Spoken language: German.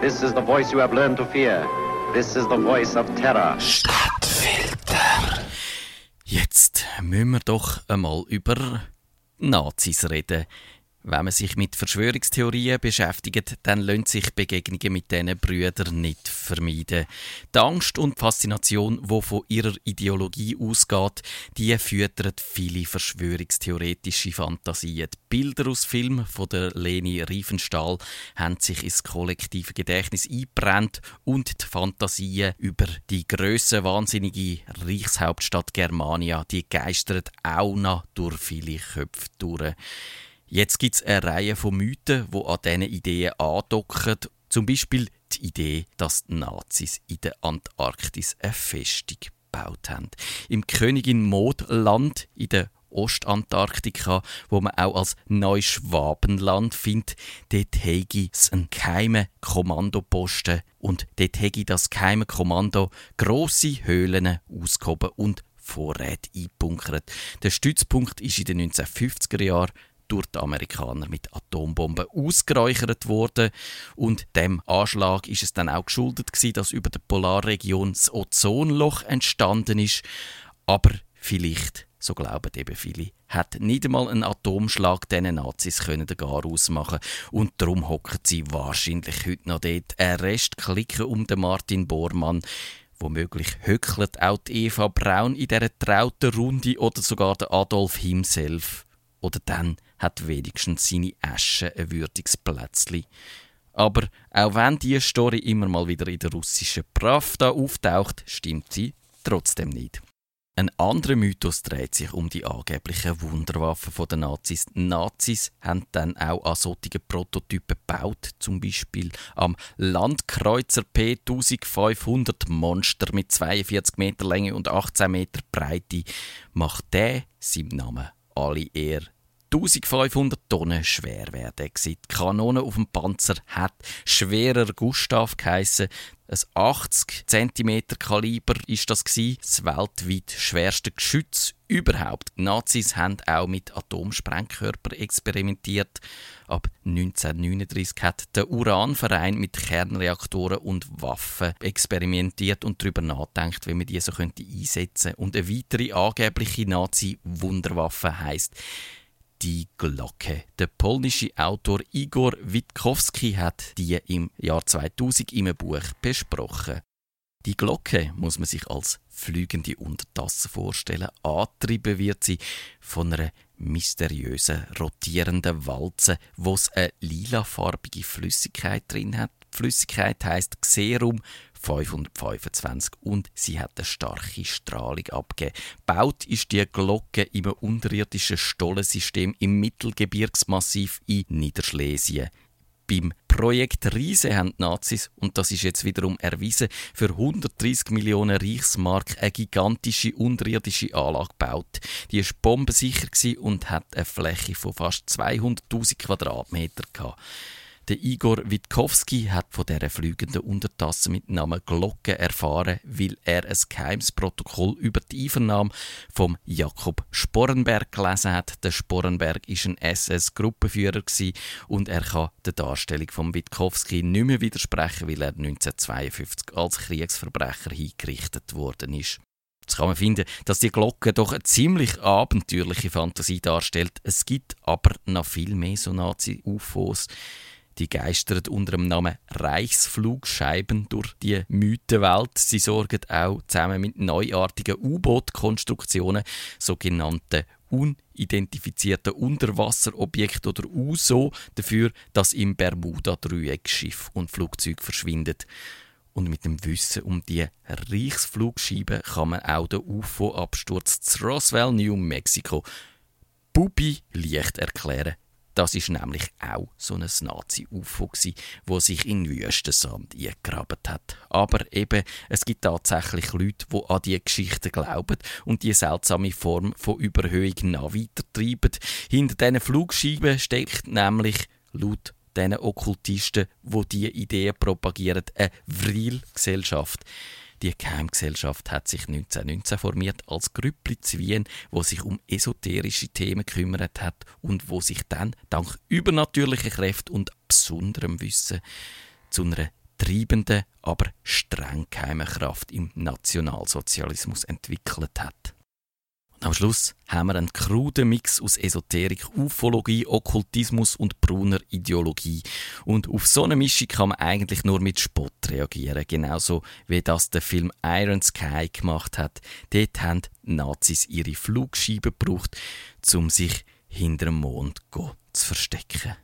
This is the voice you have learned to fear. This is the voice of terror. Stadtfilter. Jetzt müssen wir doch einmal über Nazis reden. Wenn man sich mit Verschwörungstheorien beschäftigt, dann lassen sich Begegnungen mit diesen Brüdern nicht vermeiden. Die Angst und die Faszination, die von ihrer Ideologie ausgeht, die füttert viele verschwörungstheoretische Fantasien. Die Bilder aus Filmen von der Leni Riefenstahl haben sich ins kollektive Gedächtnis eingebrannt und die Fantasien über die grösse wahnsinnige Reichshauptstadt Germania, die geistert auch noch durch viele Köpfe durch. Jetzt gibt es eine Reihe von Mythen, die an diesen Ideen andocken. Zum Beispiel die Idee, dass die Nazis in der Antarktis eine Festung gebaut haben. Im Königin Maud-Land in der Ostantarktika, wo man auch als Neuschwabenland findet, dort hege es einen geheimen Kommandoposten und dort hege das geheime Kommando grosse Höhlen ausgehoben und Vorräte einbunkert. Der Stützpunkt ist in den 1950er Jahren durch die Amerikaner mit Atombomben ausgeräuchert worden. Und dem Anschlag ist es dann auch geschuldet gewesen, dass über der Polarregion das Ozonloch entstanden ist. Aber vielleicht, so glauben eben viele, hat nicht einmal ein Atomschlag diesen Nazis können den Gar ausmachen und darum hocken sie wahrscheinlich heute noch dort. Ein Rest klicken um den Martin Bormann. Womöglich höckelt auch die Eva Braun in dieser trauten Runde oder sogar der Adolf himself. Oder dann hat wenigstens seine Asche ein würdiges Plätzchen. Aber auch wenn diese Story immer mal wieder in der russischen Pravda auftaucht, stimmt sie trotzdem nicht. Ein anderer Mythos dreht sich um die angeblichen Wunderwaffen der Nazis. Die Nazis haben dann auch an solche Prototypen gebaut, zum Beispiel am Landkreuzer P1500 Monster mit 42 Meter Länge und 18 Meter Breite. Macht der seinem Namen alle Ehre. 1500 Tonnen schwer werden. Die Kanone auf dem Panzer hat schwerer Gustav geheissen. Ein 80 cm Kaliber ist das das weltweit schwerste Geschütz überhaupt. Nazis haben auch mit Atomsprengkörpern experimentiert. Ab 1939 hat der Uranverein mit Kernreaktoren und Waffen experimentiert und darüber nachdenkt, wie man diese so einsetzen könnte. Und eine weitere angebliche Nazi-Wunderwaffe heißt die Glocke. Der polnische Autor Igor Witkowski hat die im Jahr 2000 in einem Buch besprochen. Die Glocke muss man sich als flügende Untertasse vorstellen. Antrieben wird sie von einer mysteriösen, rotierenden Walze, wo es eine lilafarbige Flüssigkeit drin hat. Die Flüssigkeit heißt Xerum 525 und sie hat eine starke Strahlung abgegeben. Baut ist die Glocke im unterirdischen Stollensystem im Mittelgebirgsmassiv in Niederschlesien. Beim Projekt Riese haben die Nazis, und das ist jetzt wiederum erwiesen, für 130 Millionen Reichsmark eine gigantische unterirdische Anlage gebaut. Die war bombensicher und hat eine Fläche von fast 200.000 Quadratmeter gehabt. Der Igor Witkowski hat von dieser fliegenden Untertasse mit Namen Glocke erfahren, weil er ein geheimes Protokoll über die Einvernahme vom Jakob Sporrenberg gelesen hat. Der Sporrenberg ist ein SS-Gruppenführer und er kann der Darstellung von Witkowski nicht mehr widersprechen, weil er 1952 als Kriegsverbrecher hingerichtet worden ist. Jetzt kann man finden, dass die Glocke doch eine ziemlich abenteuerliche Fantasie darstellt. Es gibt aber noch viel mehr so Nazi-UFOs. Die geistern unter dem Namen Reichsflugscheiben durch die Mythenwelt. Sie sorgen auch zusammen mit neuartigen U-Boot-Konstruktionen, sogenannte unidentifizierten Unterwasserobjekte oder USO, dafür, dass im Bermuda-Dreieck Schiff und Flugzeug verschwindet. Und mit dem Wissen um die Reichsflugscheiben kann man auch den UFO-Absturz zu Roswell, New Mexico, Bubi leicht erklären. Das ist nämlich auch so ein Nazi-UFO wo sich in Wüstensand eingegraben hat. Aber eben, es gibt tatsächlich Leute, die an diese Geschichten glauben und die seltsame Form von Überhöhung noch weitertreiben. Hinter diesen Flugscheiben steckt nämlich laut diesen Okkultisten, wo die diese Ideen propagieren, eine Vril-Gesellschaft. Die Geheimgesellschaft hat sich 1919 formiert als Grüppli Zwien, wo sich um esoterische Themen gekümmert hat und wo sich dann dank übernatürlicher Kräfte und besonderem Wissen zu einer treibenden, aber streng geheimen Kraft im Nationalsozialismus entwickelt hat. Am Schluss haben wir einen kruden Mix aus Esoterik, Ufologie, Okkultismus und brauner Ideologie. Und auf so eine Mischung kann man eigentlich nur mit Spott reagieren. Genauso wie das der Film Iron Sky gemacht hat. Dort haben Nazis ihre Flugscheiben gebraucht, um sich hinter dem Mond zu verstecken.